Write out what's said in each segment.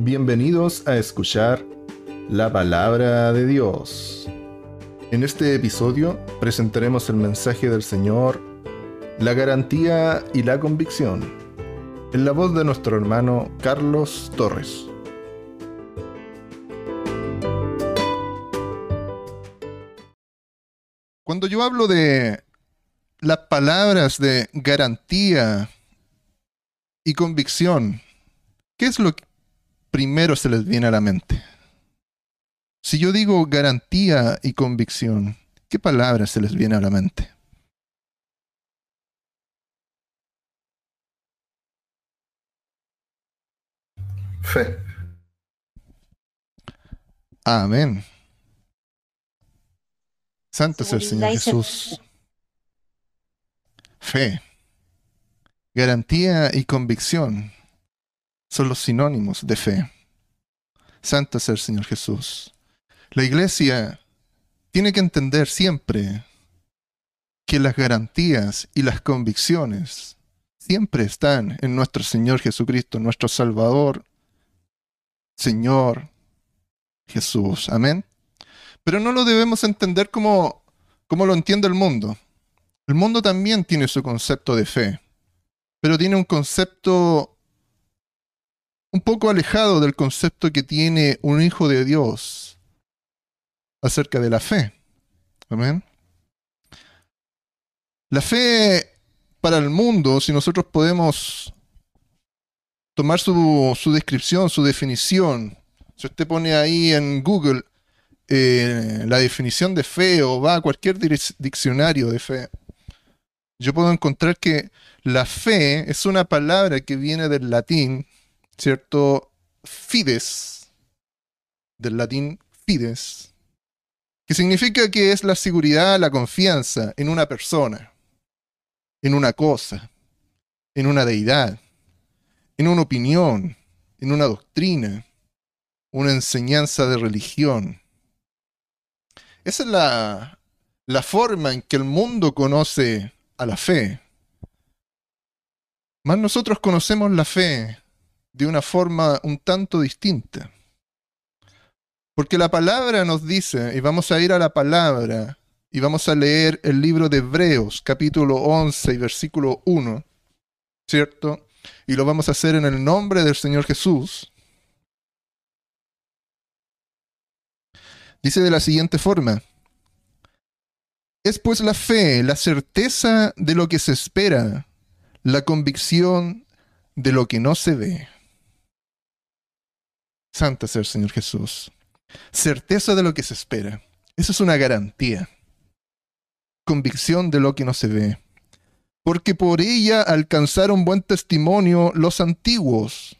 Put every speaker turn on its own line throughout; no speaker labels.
Bienvenidos a escuchar la palabra de Dios. En este episodio presentaremos el mensaje del Señor, la garantía y la convicción, en la voz de nuestro hermano Carlos Torres. Cuando yo hablo de las palabras de garantía y convicción, ¿qué es lo que primero se les viene a la mente? Si yo digo garantía y convicción, ¿qué palabras se les viene a la mente?
Fe.
Amén. Santo es el Señor Jesús. Fe, garantía y convicción son los sinónimos de fe. Santo es el Señor Jesús. La iglesia tiene que entender siempre que las garantías y las convicciones siempre están en nuestro Señor Jesucristo, nuestro Salvador, Señor Jesús. Amén. Pero no lo debemos entender como, como lo entiende el mundo. El mundo también tiene su concepto de fe, pero tiene un concepto un poco alejado del concepto que tiene un hijo de Dios acerca de la fe. Amén. La fe para el mundo, si nosotros podemos tomar su, descripción, su definición, si usted pone ahí en Google eh, la definición de fe o va a cualquier diccionario de fe, yo puedo encontrar que la fe es una palabra que viene del latín, ¿cierto? Fides, del latín fides, que significa que es la seguridad, la confianza en una persona, en una cosa, en una deidad, en una opinión, en una doctrina, una enseñanza de religión. Esa es la, la forma en que el mundo conoce a la fe. Más nosotros conocemos la fe de una forma un tanto distinta. Porque la palabra nos dice, y vamos a ir a la palabra, y vamos a leer el libro de Hebreos, capítulo 11 y versículo 1, ¿cierto? Y lo vamos a hacer en el nombre del Señor Jesús. Dice de la siguiente forma, es pues la fe, la certeza de lo que se espera, la convicción de lo que no se ve. Santa sea el Señor Jesús. Certeza de lo que se espera. Eso es una garantía. Convicción de lo que no se ve. Porque por ella alcanzaron buen testimonio los antiguos.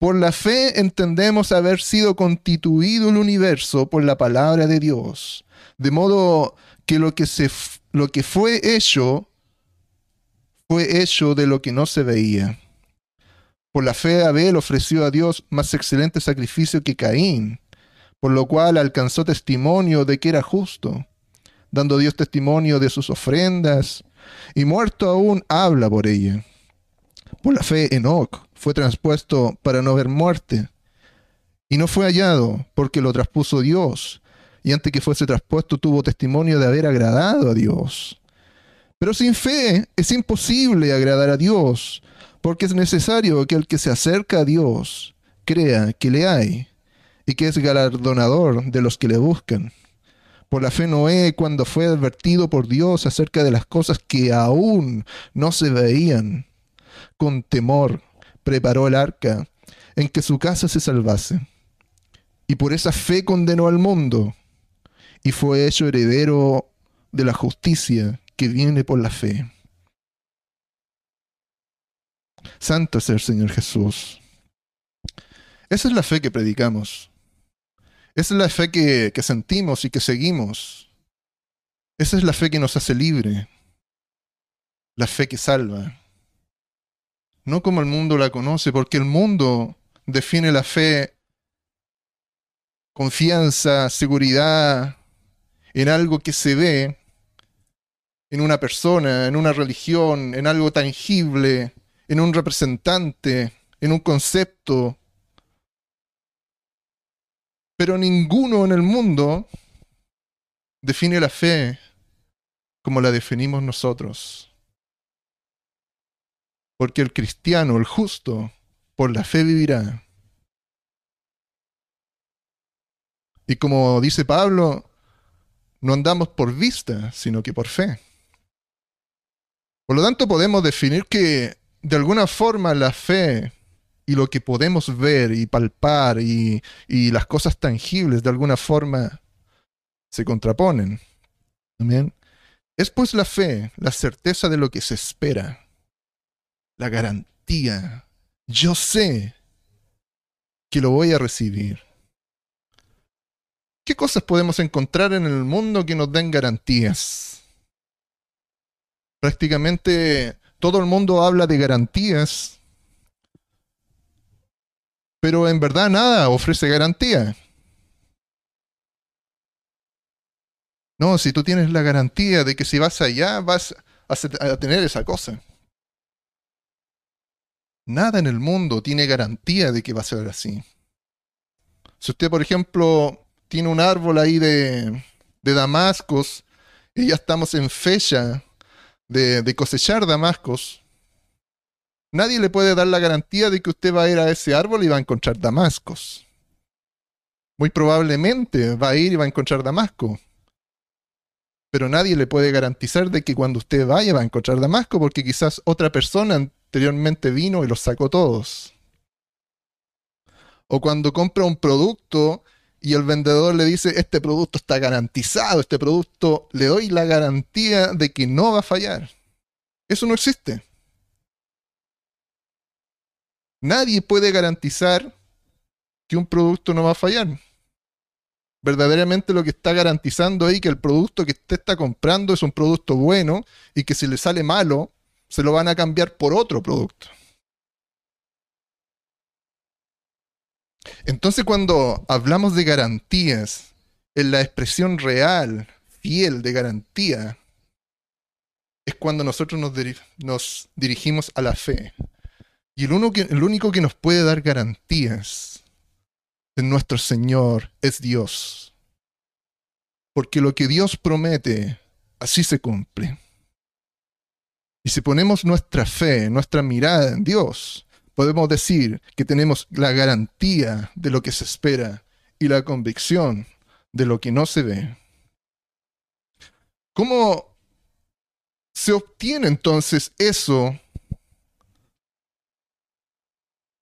Por la fe entendemos haber sido constituido el universo por la palabra de Dios. De modo que lo que, se, lo que fue hecho fue hecho de lo que no se veía. Por la fe Abel ofreció a Dios más excelente sacrificio que Caín, por lo cual alcanzó testimonio de que era justo, dando Dios testimonio de sus ofrendas, y muerto aún habla por ella. Por la fe Enoch fue transpuesto para no ver muerte, y no fue hallado porque lo traspuso Dios, y antes que fuese traspuesto tuvo testimonio de haber agradado a Dios. Pero sin fe es imposible agradar a Dios, porque es necesario que el que se acerca a Dios crea que le hay y que es galardonador de los que le buscan. Por la fe Noé, cuando fue advertido por Dios acerca de las cosas que aún no se veían, con temor preparó el arca en que su casa se salvase. Y por esa fe condenó al mundo y fue hecho heredero de la justicia que viene por la fe. Santo es el Señor Jesús. Esa es la fe que predicamos. Esa es la fe que, que, sentimos y que seguimos. Esa es la fe que nos hace libre. La fe que salva. No como el mundo la conoce, porque el mundo define la fe confianza, seguridad, en algo que se ve, en una persona, en una religión, en algo tangible, en un representante, en un concepto. Pero ninguno en el mundo define la fe como la definimos nosotros. Porque el cristiano, el justo, por la fe vivirá. Y como dice Pablo, no andamos por vista, sino que por fe. Por lo tanto, podemos definir que de alguna forma la fe y lo que podemos ver y palpar y, y las cosas tangibles de alguna forma se contraponen. Amén. Es pues la fe, la certeza de lo que se espera, la garantía. Yo sé que lo voy a recibir. ¿Qué cosas podemos encontrar en el mundo que nos den garantías? Prácticamente todo el mundo habla de garantías, pero en verdad nada ofrece garantía. No, si tú tienes la garantía de que si vas allá vas a tener esa cosa. Nada en el mundo tiene garantía de que va a ser así. Si usted, por ejemplo, tiene un árbol ahí de, de damascos y ya estamos en fecha de, cosechar damascos, nadie le puede dar la garantía de que usted va a ir a ese árbol y va a encontrar damascos. Muy probablemente va a ir y va a encontrar damasco. Pero nadie le puede garantizar de que cuando usted vaya va a encontrar damasco porque quizás otra persona anteriormente vino y los sacó todos. O cuando compra un producto y el vendedor le dice, este producto está garantizado, este producto le doy la garantía de que no va a fallar. Eso no existe. Nadie puede garantizar que un producto no va a fallar. Verdaderamente lo que está garantizando ahí que el producto que usted está comprando es un producto bueno y que si le sale malo, se lo van a cambiar por otro producto. Entonces cuando hablamos de garantías, en la expresión real, fiel de garantía, es cuando nosotros nos, dirigimos a la fe. Y el, el único que nos puede dar garantías de nuestro Señor es Dios. Porque lo que Dios promete, así se cumple. Y si ponemos nuestra fe, nuestra mirada en Dios, podemos decir que tenemos la garantía de lo que se espera y la convicción de lo que no se ve. ¿Cómo se obtiene entonces eso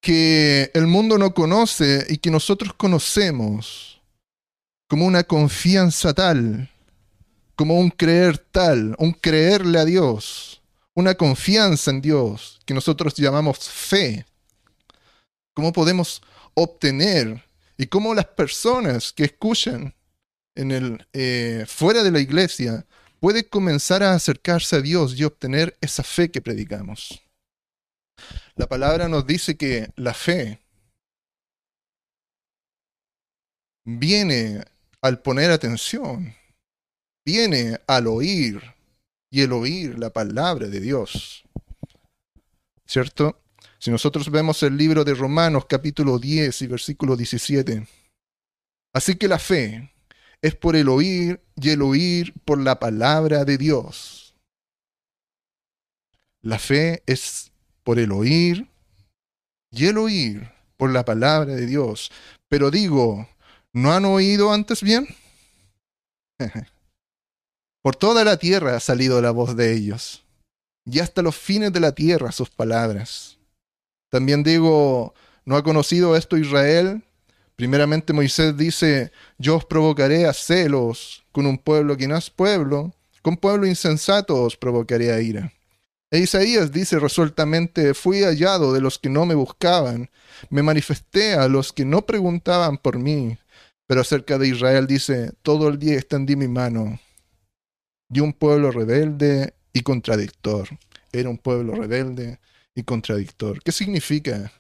que el mundo no conoce y que nosotros conocemos como una confianza tal, como un creer tal, un creerle a Dios, una confianza en Dios que nosotros llamamos fe. ¿Cómo podemos obtener y cómo las personas que escuchan en el, eh, fuera de la iglesia pueden comenzar a acercarse a Dios y obtener esa fe que predicamos? La palabra nos dice que la fe viene al poner atención, viene al oír y el oír la palabra de Dios. ¿Cierto? Si nosotros vemos el libro de Romanos capítulo 10 y versículo 17. Así que la fe es por el oír y el oír por la palabra de Dios. La fe es por el oír y el oír por la palabra de Dios. Pero digo, ¿no han oído antes bien? por toda la tierra ha salido la voz de ellos, y hasta los fines de la tierra sus palabras. También digo, ¿no ha conocido esto Israel? Primeramente Moisés dice, yo os provocaré a celos con un pueblo que no es pueblo, con pueblo insensato os provocaré a ira. E Isaías dice resueltamente, fui hallado de los que no me buscaban, me manifesté a los que no preguntaban por mí. Pero acerca de Israel dice, todo el día extendí mi mano. Y un pueblo rebelde y contradictor. Era un pueblo rebelde y contradictor. ¿Qué significa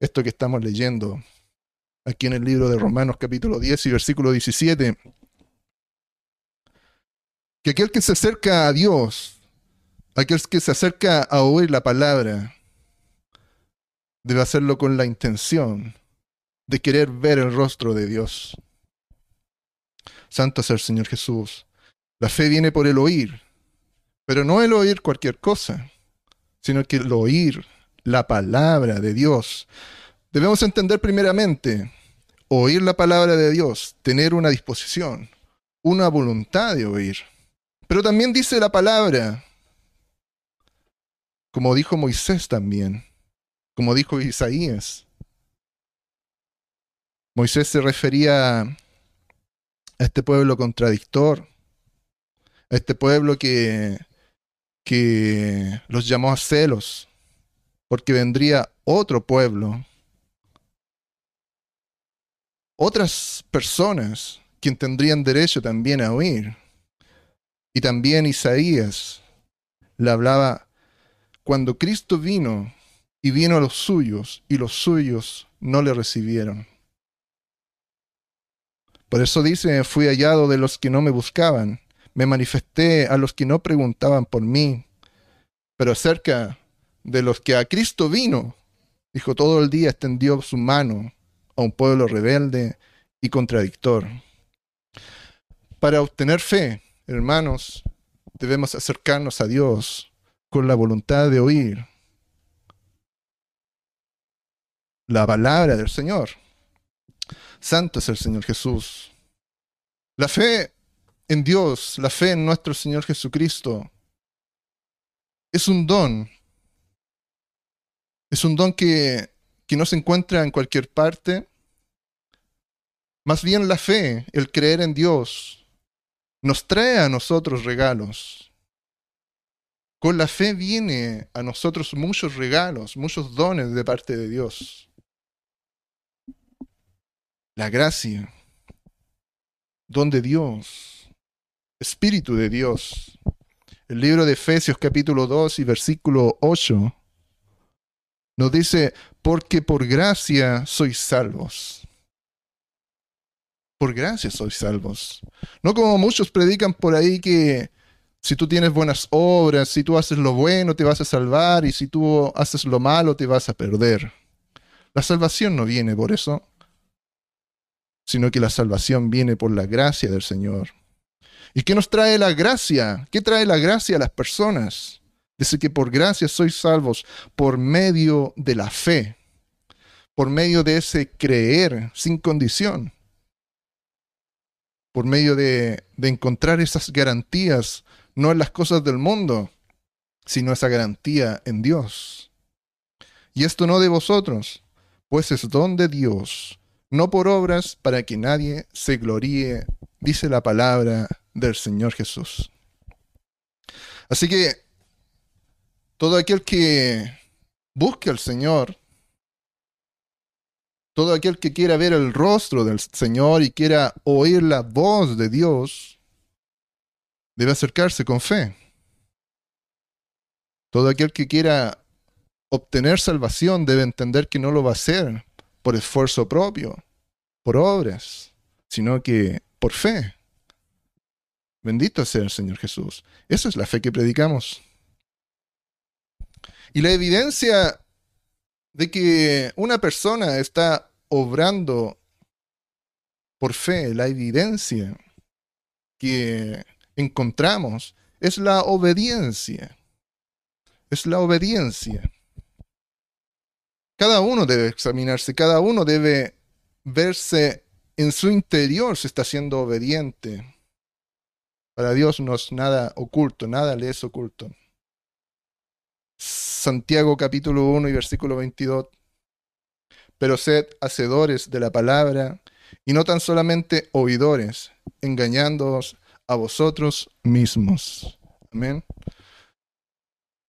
esto que estamos leyendo aquí en el libro de Romanos capítulo 10 y versículo 17? Que aquel que se acerca a Dios Aquel que se acerca a oír la palabra debe hacerlo con la intención de querer ver el rostro de Dios. Santo es el Señor Jesús. La fe viene por el oír, pero no el oír cualquier cosa, sino que el oír la palabra de Dios. Debemos entender primeramente, oír la palabra de Dios, tener una disposición, una voluntad de oír. Pero también dice la palabra, como dijo Moisés también, como dijo Isaías. Moisés se refería a este pueblo contradictor, a este pueblo que, que los llamó a celos, porque vendría otro pueblo, otras personas quien tendrían derecho también a oír. Y también Isaías le hablaba cuando Cristo vino y vino a los suyos y los suyos no le recibieron. Por eso dice, fui hallado de los que no me buscaban, me manifesté a los que no preguntaban por mí, pero acerca de los que a Cristo vino, dijo todo el día extendió su mano a un pueblo rebelde y contradictor. Para obtener fe, hermanos, debemos acercarnos a Dios con la voluntad de oír la palabra del Señor. Santo es el Señor Jesús. La fe en Dios, la fe en nuestro Señor Jesucristo, es un don. Es un don que, que no se encuentra en cualquier parte. Más bien la fe, el creer en Dios, nos trae a nosotros regalos. Con la fe viene a nosotros muchos regalos, muchos dones de parte de Dios. La gracia, don de Dios, Espíritu de Dios. El libro de Efesios capítulo 2 y versículo 8 nos dice, porque por gracia sois salvos por gracia sois salvos. No como muchos predican por ahí que si tú tienes buenas obras, si tú haces lo bueno te vas a salvar y si tú haces lo malo te vas a perder. La salvación no viene por eso, sino que la salvación viene por la gracia del Señor. ¿Y qué nos trae la gracia? ¿Qué trae la gracia a las personas? Dice que por gracia sois salvos por medio de la fe, por medio de ese creer sin condición por medio de, encontrar esas garantías, no en las cosas del mundo, sino esa garantía en Dios. Y esto no de vosotros, pues es don de Dios, no por obras para que nadie se gloríe, dice la palabra del Señor Jesús. Así que todo aquel que busque al Señor todo aquel que quiera ver el rostro del Señor y quiera oír la voz de Dios, debe acercarse con fe. Todo aquel que quiera obtener salvación debe entender que no lo va a hacer por esfuerzo propio, por obras, sino que por fe. Bendito sea el Señor Jesús. Esa es la fe que predicamos. Y la evidencia de que una persona está obrando por fe, la evidencia que encontramos es la obediencia. Es la obediencia. Cada uno debe examinarse, cada uno debe verse en su interior si está siendo obediente. Para Dios no es nada oculto, nada le es oculto. Santiago capítulo 1 y versículo 22. Pero sed hacedores de la palabra y no tan solamente oidores, engañándoos a vosotros mismos. Amén.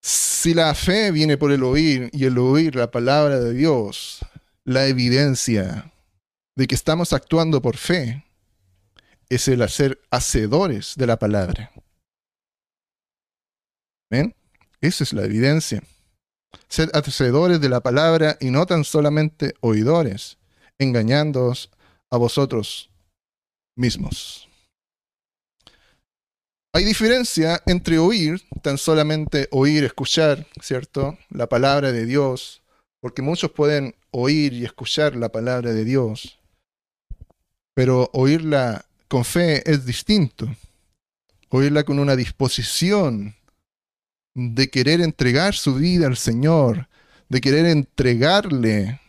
Si la fe viene por el oír y el oír la palabra de Dios, la evidencia de que estamos actuando por fe es el hacer hacedores de la palabra. ¿Ven? Esa es la evidencia. Sed hacedores de la palabra y no tan solamente oidores, engañándoos a vosotros mismos. Hay diferencia entre oír, tan solamente oír, escuchar, ¿cierto? La palabra de Dios, porque muchos pueden oír y escuchar la palabra de Dios, pero oírla con fe es distinto. Oírla con una disposición de querer entregar su vida al Señor, de querer entregarle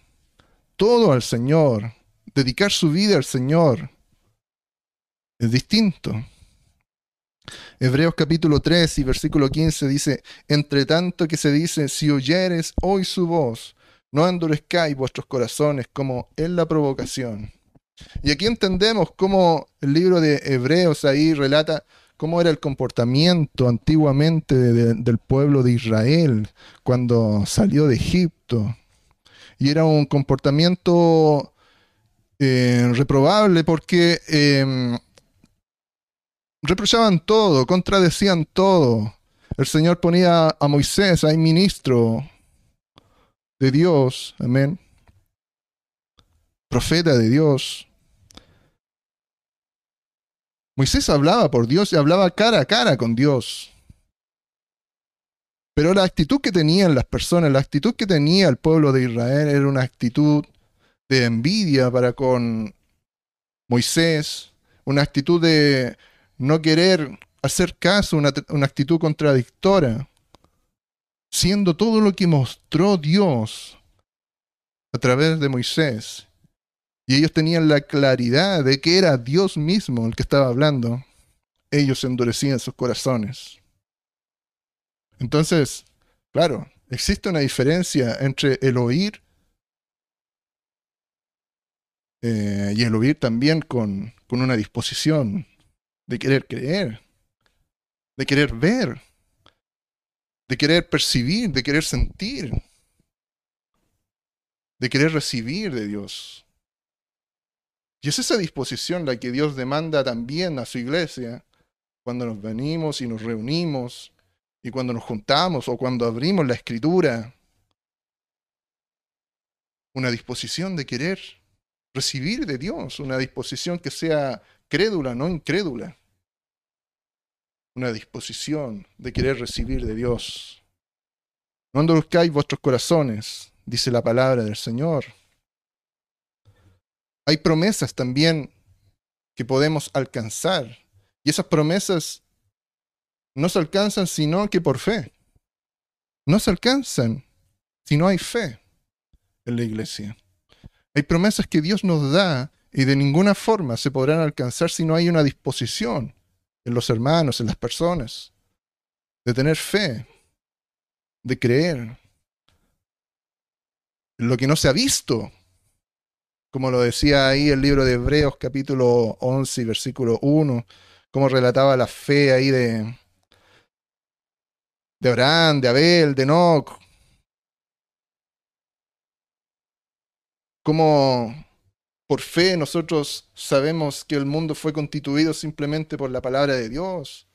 todo al Señor, dedicar su vida al Señor, es distinto. Hebreos capítulo 3 y versículo 15 dice, entre tanto que se dice, si oyeres hoy su voz, no endurezcáis vuestros corazones como en la provocación. Y aquí entendemos cómo el libro de Hebreos ahí relata cómo era el comportamiento antiguamente del pueblo de Israel cuando salió de Egipto. Y era un comportamiento eh, reprobable porque em, reprochaban todo, contradecían todo. El Señor ponía a Moisés, ahí ministro de Dios, amén, profeta de Dios. Moisés hablaba por Dios y hablaba cara a cara con Dios. Pero la actitud que tenían las personas, la actitud que tenía el pueblo de Israel era una actitud de envidia para con Moisés, una actitud de no querer hacer caso, una, actitud contradictoria, siendo todo lo que mostró Dios a través de Moisés. Y ellos tenían la claridad de que era Dios mismo el que estaba hablando. Ellos endurecían sus corazones. Entonces, claro, existe una diferencia entre el oír eh, y el oír también con, con una disposición de querer creer, de querer ver, de querer percibir, de querer sentir, de querer recibir de Dios. Y es esa disposición la que Dios demanda también a su iglesia cuando nos venimos y nos reunimos y cuando nos juntamos o cuando abrimos la escritura. Una disposición de querer recibir de Dios, una disposición que sea crédula, no incrédula. Una disposición de querer recibir de Dios. No endurezcáis vuestros corazones, dice la palabra del Señor. Hay promesas también que podemos alcanzar. Y esas promesas no se alcanzan sino que por fe. No se alcanzan si no hay fe en la iglesia. Hay promesas que Dios nos da y de ninguna forma se podrán alcanzar si no hay una disposición en los hermanos, en las personas, de tener fe, de creer en lo que no se ha visto, como lo decía ahí el libro de Hebreos capítulo 11 versículo 1, como relataba la fe ahí de, de Abraham, de Abel, de Enoch, como por fe nosotros sabemos que el mundo fue constituido simplemente por la palabra de Dios.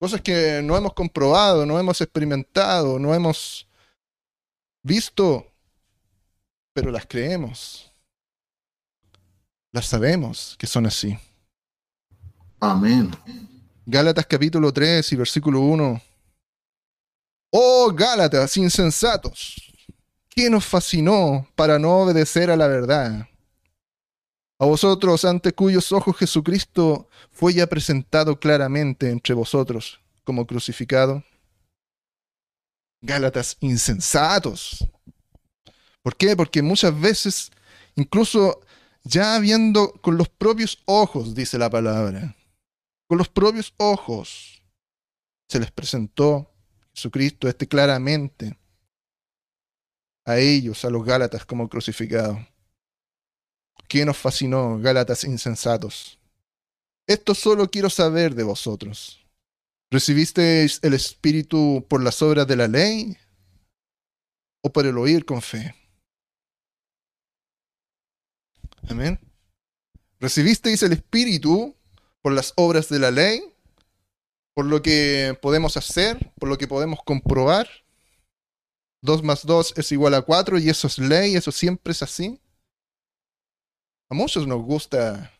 Cosas que no hemos comprobado, no hemos experimentado, no hemos visto, pero las creemos. Las sabemos que son así.
Amén.
Gálatas capítulo 3 y versículo 1. Oh Gálatas insensatos, ¿quién os fascinó para no obedecer a la verdad? A vosotros, ante cuyos ojos Jesucristo fue ya presentado claramente entre vosotros como crucificado. Gálatas insensatos. ¿Por qué? Porque muchas veces, incluso ya viendo con los propios ojos, dice la palabra, con los propios ojos, se les presentó Jesucristo este claramente a ellos, a los Gálatas, como crucificado. ¿Quién os fascinó, Gálatas insensatos? Esto solo quiero saber de vosotros. ¿Recibisteis el Espíritu por las obras de la ley o por el oír con fe? Amén. ¿Recibisteis el Espíritu por las obras de la ley? ¿Por lo que podemos hacer? ¿Por lo que podemos comprobar? Dos más dos es igual a cuatro y eso es ley, eso siempre es así. A muchos nos gusta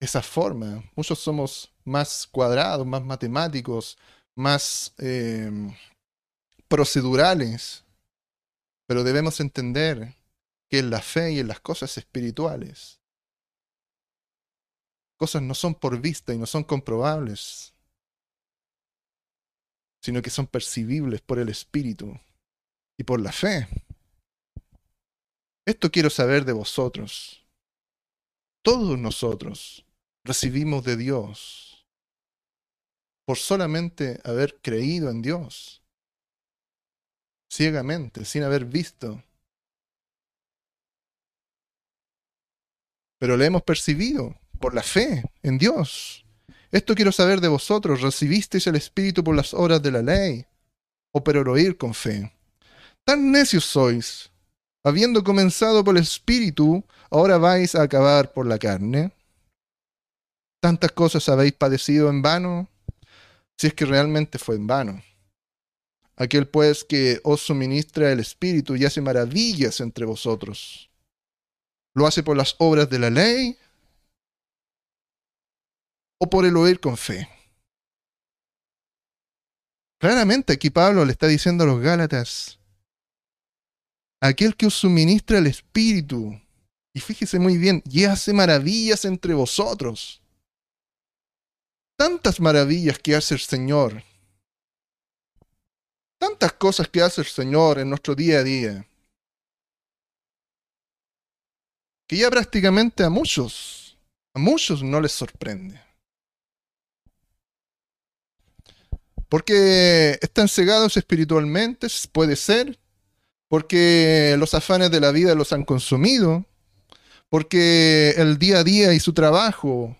esa forma. Muchos somos más cuadrados, más matemáticos, más em, procedurales. Pero debemos entender que en la fe y en las cosas espirituales, cosas no son por vista y no son comprobables, sino que son percibibles por el Espíritu y por la fe. Esto quiero saber de vosotros. Todos nosotros recibimos de Dios por solamente haber creído en Dios, ciegamente, sin haber visto. Pero le hemos percibido por la fe en Dios. Esto quiero saber de vosotros. ¿Recibisteis el Espíritu por las obras de la ley o por oír con fe? Tan necios sois. Habiendo comenzado por el Espíritu, ahora vais a acabar por la carne. Tantas cosas habéis padecido en vano, si es que realmente fue en vano. Aquel pues que os suministra el Espíritu y hace maravillas entre vosotros. ¿Lo hace por las obras de la ley o por el oír con fe? Claramente aquí Pablo le está diciendo a los Gálatas, aquel que os suministra el Espíritu, y fíjese muy bien, y hace maravillas entre vosotros. Tantas maravillas que hace el Señor. Tantas cosas que hace el Señor en nuestro día a día. Que ya prácticamente a muchos, a muchos no les sorprende. Porque están cegados espiritualmente, puede ser, porque los afanes de la vida los han consumido, porque el día a día y su trabajo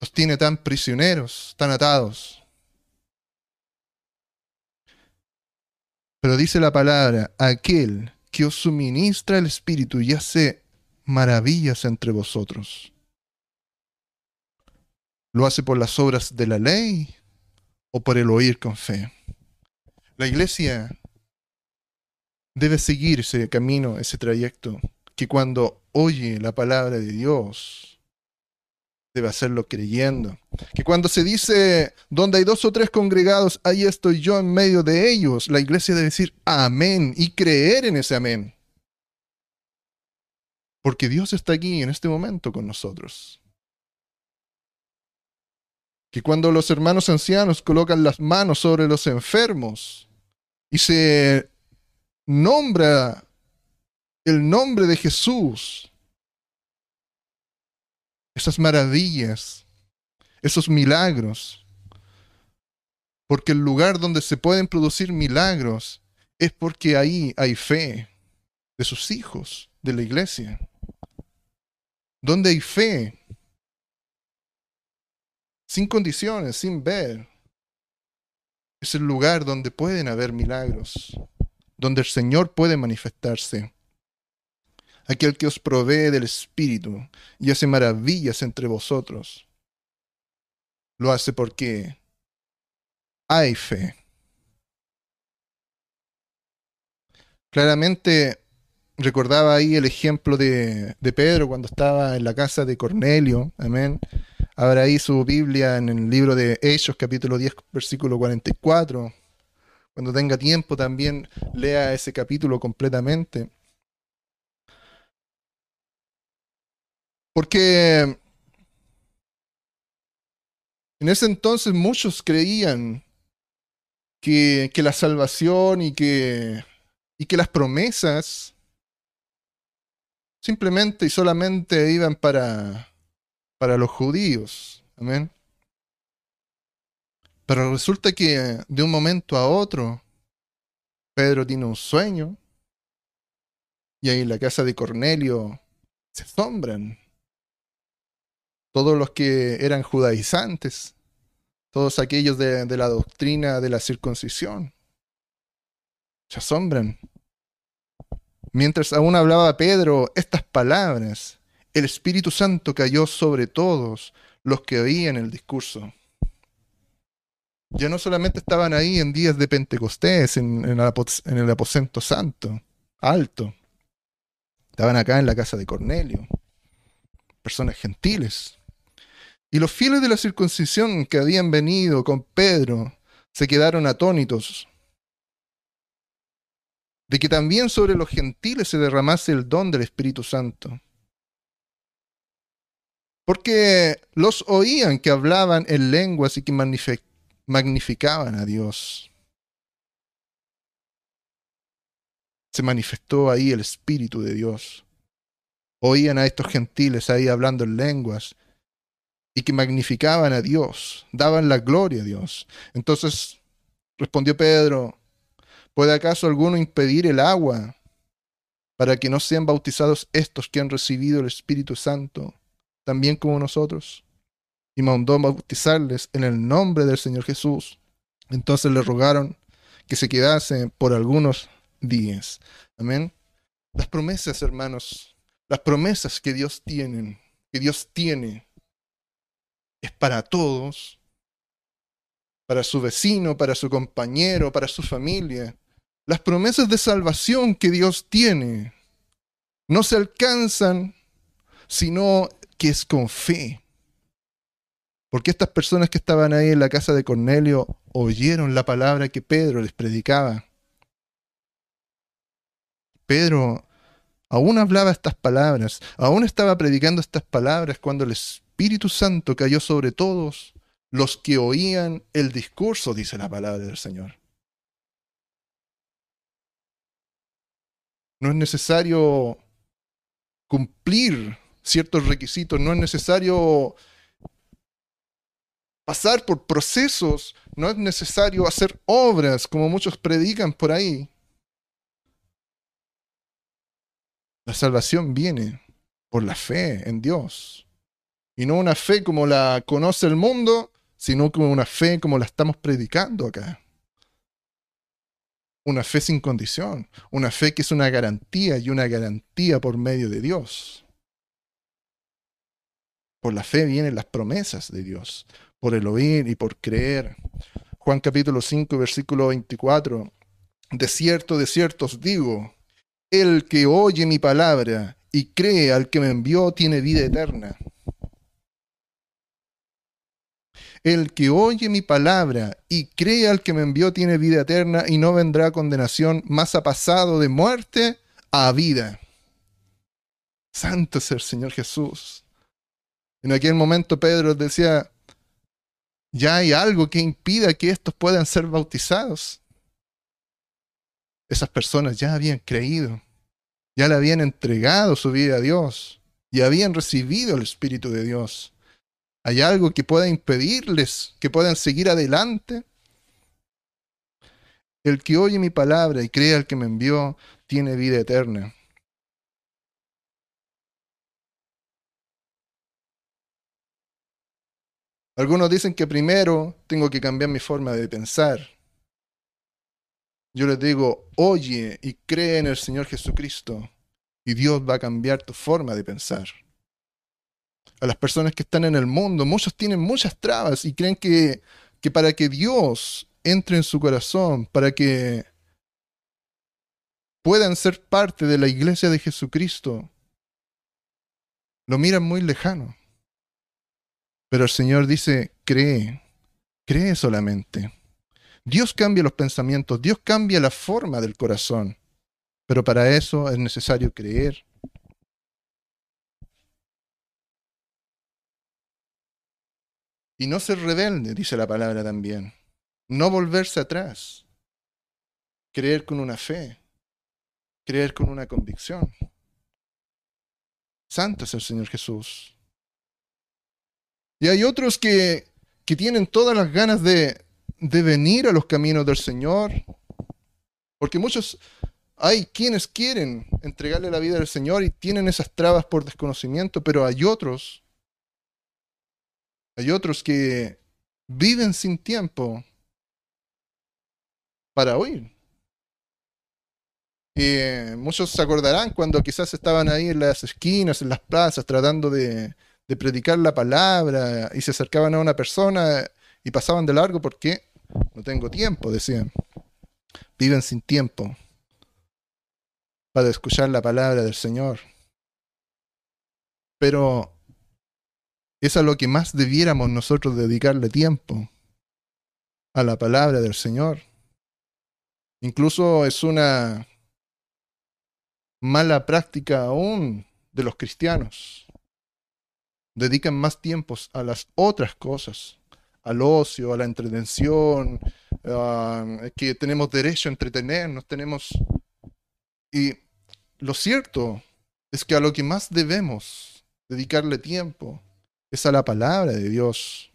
los tiene tan prisioneros, tan atados. Pero dice la palabra, aquel que os suministra el Espíritu y hace maravillas entre vosotros. ¿Lo hace por las obras de la ley o por el oír con fe? La iglesia debe seguir ese camino, ese trayecto, que cuando oye la palabra de Dios, debe hacerlo creyendo. Que cuando se dice, donde hay dos o tres congregados, ahí estoy yo en medio de ellos, la iglesia debe decir amén y creer en ese amén. Porque Dios está aquí en este momento con nosotros. Que cuando los hermanos ancianos colocan las manos sobre los enfermos, y se nombra el nombre de Jesús, esas maravillas, esos milagros, porque el lugar donde se pueden producir milagros es porque ahí hay fe de sus hijos, de la iglesia. Donde hay fe, sin condiciones, sin ver, es el lugar donde pueden haber milagros, donde el Señor puede manifestarse. Aquel que os provee del Espíritu y hace maravillas entre vosotros, lo hace porque hay fe. Claramente recordaba ahí el ejemplo de, de Pedro cuando estaba en la casa de Cornelio, amén Abra ahí su Biblia en el libro de Hechos, capítulo 10, versículo 44. Cuando tenga tiempo también lea ese capítulo completamente. Porque en ese entonces muchos creían que, que la salvación y que, y que las promesas simplemente y solamente iban para, para los judíos. Amén. Pero resulta que de un momento a otro, Pedro tiene un sueño y ahí en la casa de Cornelio se asombran. Todos los que eran judaizantes, todos aquellos de, la doctrina de la circuncisión, se asombran. Mientras aún hablaba Pedro estas palabras, el Espíritu Santo cayó sobre todos los que oían el discurso. Ya no solamente estaban ahí en días de Pentecostés, en, en, el aposento santo, alto. Estaban acá en la casa de Cornelio. Personas gentiles. Y los fieles de la circuncisión que habían venido con Pedro se quedaron atónitos de que también sobre los gentiles se derramase el don del Espíritu Santo. Porque los oían que hablaban en lenguas y que magnificaban a Dios. Se manifestó ahí el Espíritu de Dios. Oían a estos gentiles ahí hablando en lenguas y que magnificaban a Dios, daban la gloria a Dios. Entonces respondió Pedro, ¿puede acaso alguno impedir el agua para que no sean bautizados estos que han recibido el Espíritu Santo, también como nosotros? Y mandó bautizarles en el nombre del Señor Jesús. Entonces le rogaron que se quedase por algunos días. Amén. Las promesas, hermanos, las promesas que Dios tiene, que Dios tiene es para todos, para su vecino, para su compañero, para su familia. Las promesas de salvación que Dios tiene no se alcanzan sino que es con fe. Porque estas personas que estaban ahí en la casa de Cornelio oyeron la palabra que Pedro les predicaba. Pedro aún hablaba estas palabras, aún estaba predicando estas palabras cuando les Espíritu Santo cayó sobre todos los que oían el discurso, dice la palabra del Señor. No es necesario cumplir ciertos requisitos, no es necesario pasar por procesos, no es necesario hacer obras como muchos predican por ahí. La salvación viene por la fe en Dios. Y no una fe como la conoce el mundo, sino como una fe como la estamos predicando acá. Una fe sin condición, una fe que es una garantía y una garantía por medio de Dios. Por la fe vienen las promesas de Dios, por el oír y por creer. Juan capítulo 5, versículo 24. De cierto, de cierto os digo, el que oye mi palabra y cree al que me envió tiene vida eterna El que oye mi palabra y cree al que me envió tiene vida eterna y no vendrá condenación, más ha pasado de muerte a vida. Santo es el Señor Jesús. En aquel momento Pedro decía, ya hay algo que impida que estos puedan ser bautizados. Esas personas ya habían creído, ya le habían entregado su vida a Dios y habían recibido el Espíritu de Dios. ¿Hay algo que pueda impedirles que puedan seguir adelante? El que oye mi palabra y cree al que me envió tiene vida eterna. Algunos dicen que primero tengo que cambiar mi forma de pensar. Yo les digo, oye y cree en el Señor Jesucristo y Dios va a cambiar tu forma de pensar a las personas que están en el mundo. Muchos tienen muchas trabas y creen que, que para que Dios entre en su corazón, para que puedan ser parte de la iglesia de Jesucristo, lo miran muy lejano. Pero el Señor dice, cree, cree solamente. Dios cambia los pensamientos, Dios cambia la forma del corazón, pero para eso es necesario creer. Y no ser rebelde, dice la palabra también. No volverse atrás. Creer con una fe. Creer con una convicción. Santo es el Señor Jesús. Y hay otros que, que tienen todas las ganas de, de venir a los caminos del Señor. Porque muchos, hay quienes quieren entregarle la vida al Señor y tienen esas trabas por desconocimiento, pero hay otros hay otros que viven sin tiempo para oír. Eh, muchos se acordarán cuando quizás estaban ahí en las esquinas, en las plazas, tratando de, de predicar la palabra y se acercaban a una persona y pasaban de largo porque no tengo tiempo, decían. Viven sin tiempo para escuchar la palabra del Señor. Pero es a lo que más debiéramos nosotros dedicarle tiempo, a la palabra del Señor. Incluso es una mala práctica aún de los cristianos. dedican más tiempos a las otras cosas, al ocio, a la entretención, que tenemos derecho a entretenernos, tenemos... Y lo cierto es que a lo que más debemos dedicarle tiempo es a la palabra de Dios.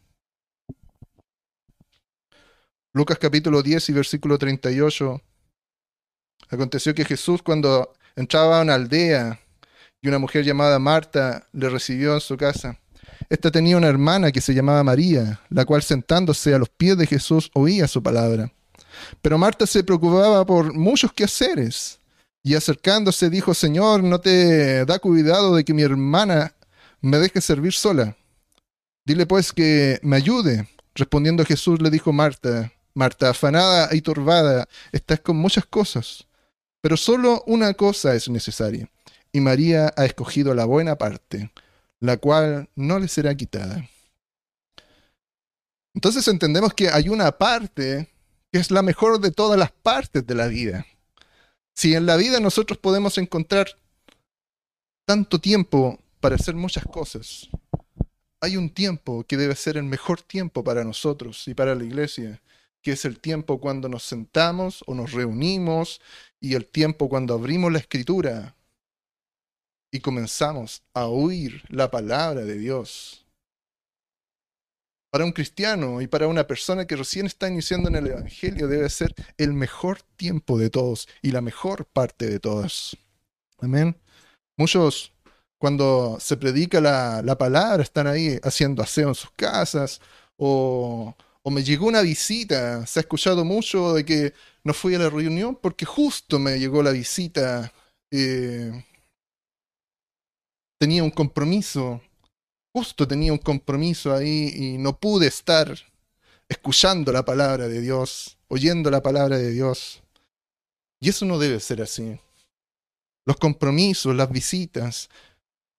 Lucas capítulo 10 y versículo 38. Aconteció que Jesús cuando entraba a una aldea y una mujer llamada Marta le recibió en su casa. Esta tenía una hermana que se llamaba María, la cual sentándose a los pies de Jesús oía su palabra. Pero Marta se preocupaba por muchos quehaceres y acercándose dijo, Señor, ¿no te da cuidado de que mi hermana me deje servir sola? Dile pues que me ayude. Respondiendo Jesús le dijo Marta, Marta, afanada y turbada, estás con muchas cosas, pero solo una cosa es necesaria, y María ha escogido la buena parte, la cual no le será quitada. Entonces entendemos que hay una parte que es la mejor de todas las partes de la vida. Si en la vida nosotros podemos encontrar tanto tiempo para hacer muchas cosas, hay un tiempo que debe ser el mejor tiempo para nosotros y para la iglesia, que es el tiempo cuando nos sentamos o nos reunimos y el tiempo cuando abrimos la escritura y comenzamos a oír la palabra de Dios. Para un cristiano y para una persona que recién está iniciando en el Evangelio debe ser el mejor tiempo de todos y la mejor parte de todas. Amén. Muchos cuando se predica la, la palabra están ahí haciendo aseo en sus casas o o me llegó una visita. Se ha escuchado mucho de que no fui a la reunión porque justo me llegó la visita. Eh, tenía un compromiso, justo tenía un compromiso ahí y no pude estar escuchando la palabra de Dios, oyendo la palabra de Dios. Y eso no debe ser así. Los compromisos, las visitas,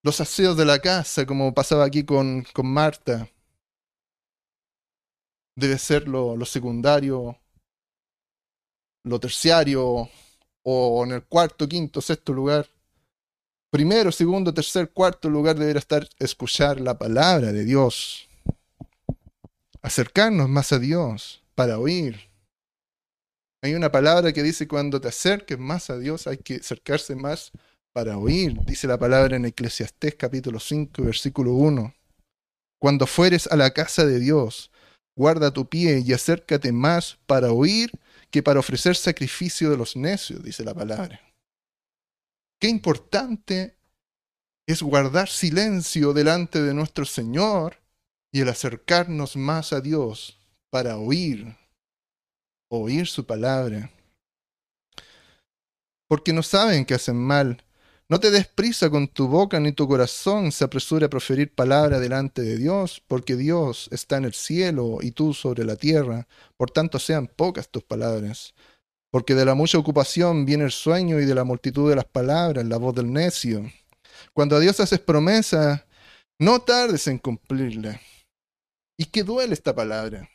los aseos de la casa, como pasaba aquí con, con Marta, debe ser lo, secundario, lo terciario, o en el cuarto, quinto, sexto lugar. Primero, segundo, tercer, cuarto lugar deberá estar escuchar la palabra de Dios. Acercarnos más a Dios para oír. Hay una palabra que dice cuando te acerques más a Dios hay que acercarse más para oír. Dice la palabra en Eclesiastés capítulo 5, versículo 1. Cuando fueres a la casa de Dios, Guarda tu pie y acércate más para oír que para ofrecer sacrificio de los necios, dice la palabra. Qué importante es guardar silencio delante de nuestro Señor y el acercarnos más a Dios para oír, oír su palabra. Porque no saben que hacen mal no te des prisa con tu boca ni tu corazón se apresure a proferir palabra delante de Dios, porque Dios está en el cielo y tú sobre la tierra, por tanto sean pocas tus palabras. Porque de la mucha ocupación viene el sueño y de la multitud de las palabras la voz del necio. Cuando a Dios haces promesa, no tardes en cumplirla. ¿Y qué duele esta palabra?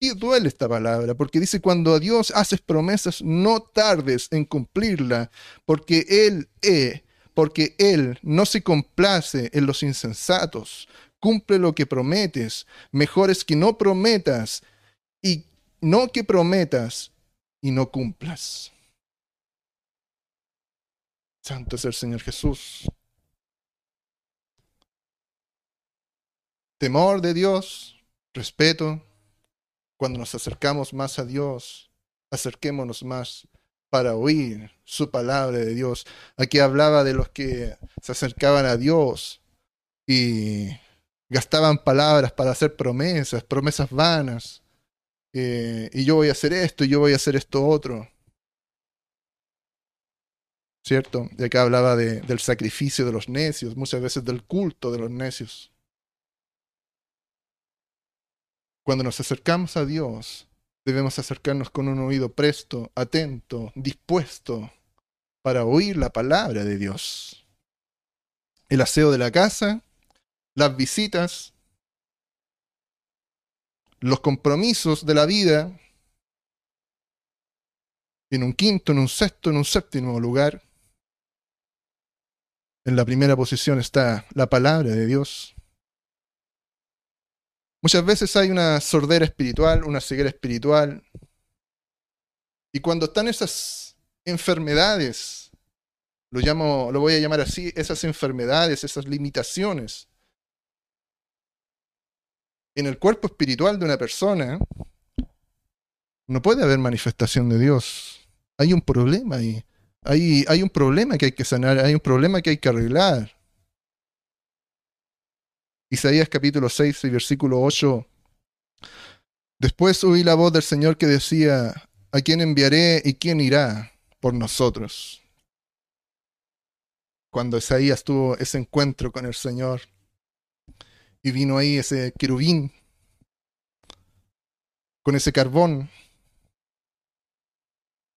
¿Qué duele esta palabra? Porque dice, cuando a Dios haces promesas, no tardes en cumplirla, porque Él es porque Él no se complace en los insensatos. Cumple lo que prometes. Mejor es que no prometas y no que prometas y no cumplas. Santo es el Señor Jesús. Temor de Dios, respeto. Cuando nos acercamos más a Dios, acerquémonos más para oír su palabra de Dios. Aquí hablaba de los que se acercaban a Dios y gastaban palabras para hacer promesas, promesas vanas. Eh, y yo voy a hacer esto y yo voy a hacer esto otro. ¿Cierto? Y acá hablaba de, del sacrificio de los necios, muchas veces del culto de los necios. Cuando nos acercamos a Dios, Debemos acercarnos con un oído presto, atento, dispuesto para oír la palabra de Dios. El aseo de la casa, las visitas, los compromisos de la vida, en un quinto, en un sexto, en un séptimo lugar. En la primera posición está la palabra de Dios. Muchas veces hay una sordera espiritual, una ceguera espiritual. Y cuando están esas enfermedades, lo, llamo, lo voy a llamar así, esas enfermedades, esas limitaciones en el cuerpo espiritual de una persona, no puede haber manifestación de Dios. Hay un problema ahí. Hay, hay un problema que hay que sanar, hay un problema que hay que arreglar. Isaías capítulo 6 y versículo 8. Después oí la voz del Señor que decía, ¿a quién enviaré y quién irá por nosotros? Cuando Isaías tuvo ese encuentro con el Señor y vino ahí ese querubín con ese carbón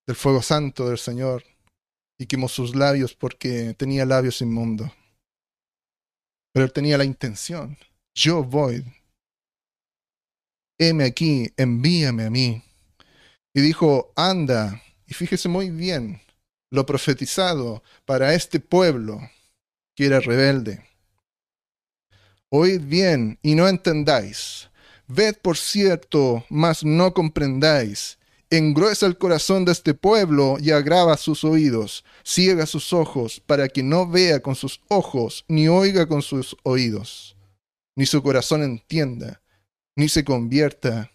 del fuego santo del Señor y quemó sus labios porque tenía labios inmundos. Pero él tenía la intención. Yo voy. Heme aquí, envíame a mí. Y dijo, anda, y fíjese muy bien lo profetizado para este pueblo que era rebelde. Oíd bien y no entendáis. Ved por cierto, mas no comprendáis engruesa el corazón de este pueblo y agrava sus oídos, ciega sus ojos, para que no vea con sus ojos, ni oiga con sus oídos, ni su corazón entienda, ni se convierta,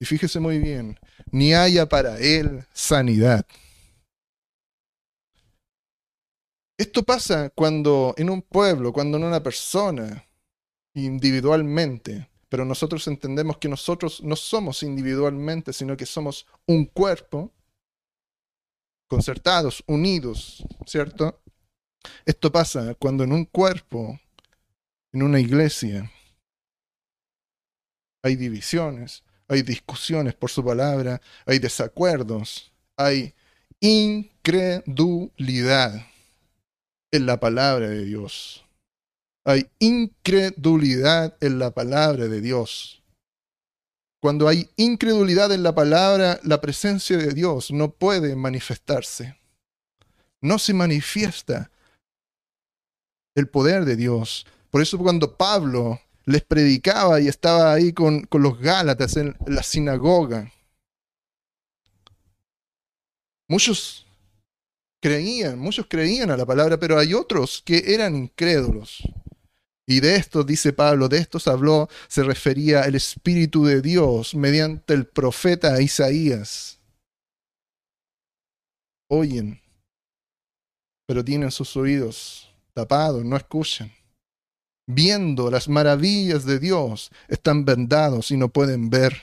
y fíjese muy bien, ni haya para él sanidad. Esto pasa cuando en un pueblo, cuando en una persona, individualmente, pero nosotros entendemos que nosotros no somos individualmente, sino que somos un cuerpo, concertados, unidos, ¿cierto? Esto pasa cuando en un cuerpo, en una iglesia, hay divisiones, hay discusiones por su palabra, hay desacuerdos, hay incredulidad en la palabra de Dios. Hay incredulidad en la palabra de Dios. Cuando hay incredulidad en la palabra, la presencia de Dios no puede manifestarse. No se manifiesta el poder de Dios. Por eso cuando Pablo les predicaba y estaba ahí con, con los Gálatas en la sinagoga, muchos creían, muchos creían a la palabra, pero hay otros que eran incrédulos. Y de esto, dice Pablo, de estos habló, se refería el Espíritu de Dios mediante el profeta Isaías. Oyen, pero tienen sus oídos tapados, no escuchan. Viendo las maravillas de Dios, están vendados y no pueden ver.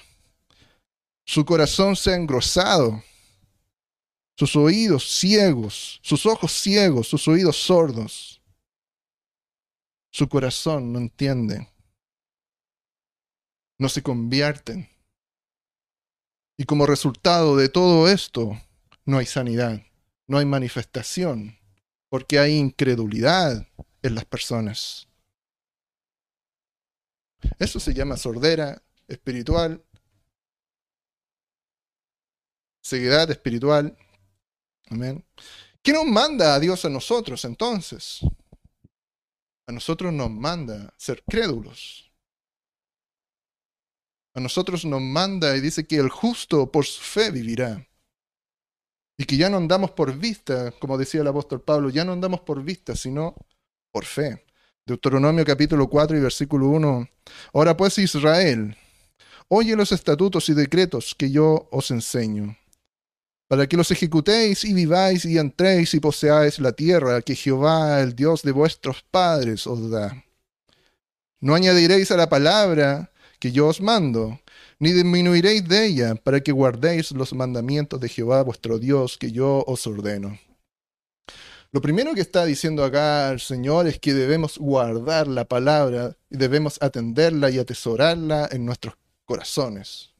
Su corazón se ha engrosado, sus oídos ciegos, sus ojos ciegos, sus oídos sordos su corazón no entiende, no se convierten. Y como resultado de todo esto, no hay sanidad, no hay manifestación, porque hay incredulidad en las personas. Eso se llama sordera espiritual, ceguedad espiritual. Amén. ¿Qué nos manda a Dios a nosotros entonces? A nosotros nos manda ser crédulos. A nosotros nos manda y dice que el justo por su fe vivirá. Y que ya no andamos por vista, como decía el apóstol Pablo, ya no andamos por vista, sino por fe. Deuteronomio capítulo 4 y versículo 1. Ahora pues Israel, oye los estatutos y decretos que yo os enseño para que los ejecutéis y viváis y entréis y poseáis la tierra que Jehová, el Dios de vuestros padres, os da. No añadiréis a la palabra que yo os mando, ni disminuiréis de ella, para que guardéis los mandamientos de Jehová vuestro Dios que yo os ordeno. Lo primero que está diciendo acá el Señor es que debemos guardar la palabra y debemos atenderla y atesorarla en nuestros corazones.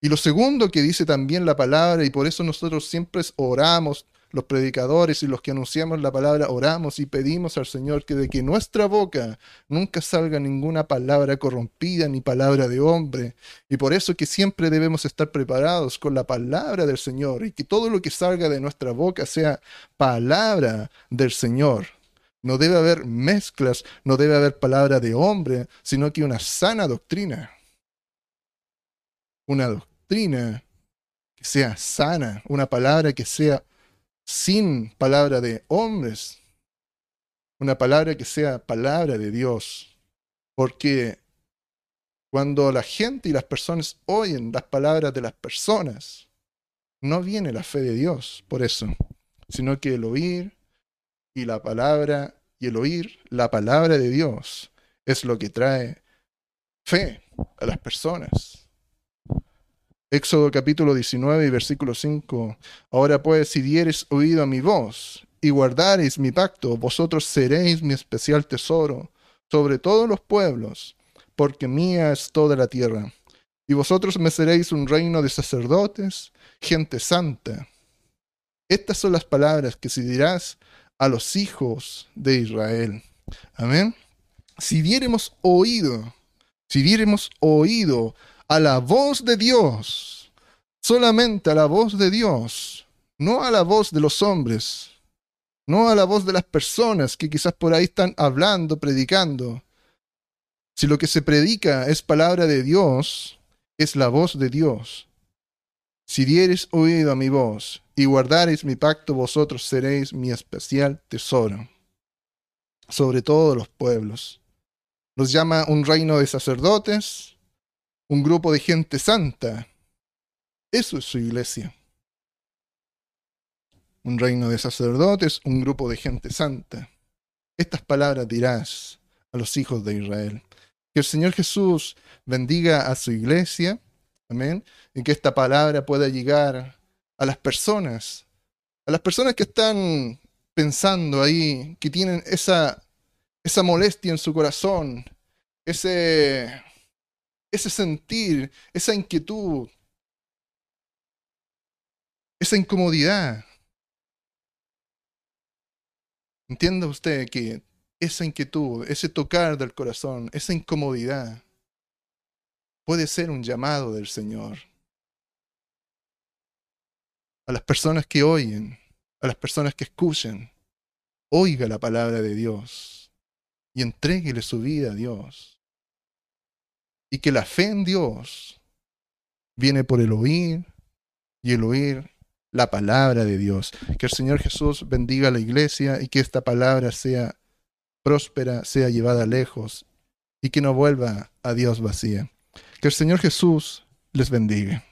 Y lo segundo que dice también la palabra, y por eso nosotros siempre oramos, los predicadores y los que anunciamos la palabra, oramos y pedimos al Señor que de que nuestra boca nunca salga ninguna palabra corrompida ni palabra de hombre. Y por eso que siempre debemos estar preparados con la palabra del Señor y que todo lo que salga de nuestra boca sea palabra del Señor. No debe haber mezclas, no debe haber palabra de hombre, sino que una sana doctrina. Una doctrina que sea sana, una palabra que sea sin palabra de hombres, una palabra que sea palabra de Dios. Porque cuando la gente y las personas oyen las palabras de las personas, no viene la fe de Dios por eso, sino que el oír y la palabra y el oír la palabra de Dios es lo que trae fe a las personas. Éxodo capítulo 19 y versículo 5. Ahora pues, si dieres oído a mi voz y guardareis mi pacto, vosotros seréis mi especial tesoro sobre todos los pueblos, porque mía es toda la tierra. Y vosotros me seréis un reino de sacerdotes, gente santa. Estas son las palabras que se dirás a los hijos de Israel. Amén. Si diéremos oído, si diéremos oído a la voz de Dios, solamente a la voz de Dios, no a la voz de los hombres, no a la voz de las personas que quizás por ahí están hablando, predicando. Si lo que se predica es palabra de Dios, es la voz de Dios. Si dieres oído a mi voz y guardareis mi pacto, vosotros seréis mi especial tesoro sobre todos los pueblos. Nos llama un reino de sacerdotes, un grupo de gente santa. Eso es su iglesia. Un reino de sacerdotes, un grupo de gente santa. Estas palabras dirás a los hijos de Israel. Que el Señor Jesús bendiga a su iglesia Amén. Y que esta palabra pueda llegar a las personas, a las personas que están pensando ahí, que tienen esa, esa molestia en su corazón, ese, ese sentir, esa inquietud, esa incomodidad. Entienda usted que esa inquietud, ese tocar del corazón, esa incomodidad, puede ser un llamado del Señor. A las personas que oyen, a las personas que escuchen, oiga la palabra de Dios y entréguele su vida a Dios. Y que la fe en Dios viene por el oír y el oír la palabra de Dios. Que el Señor Jesús bendiga a la iglesia y que esta palabra sea próspera, sea llevada lejos y que no vuelva a Dios vacía. Que el Señor Jesús les bendiga.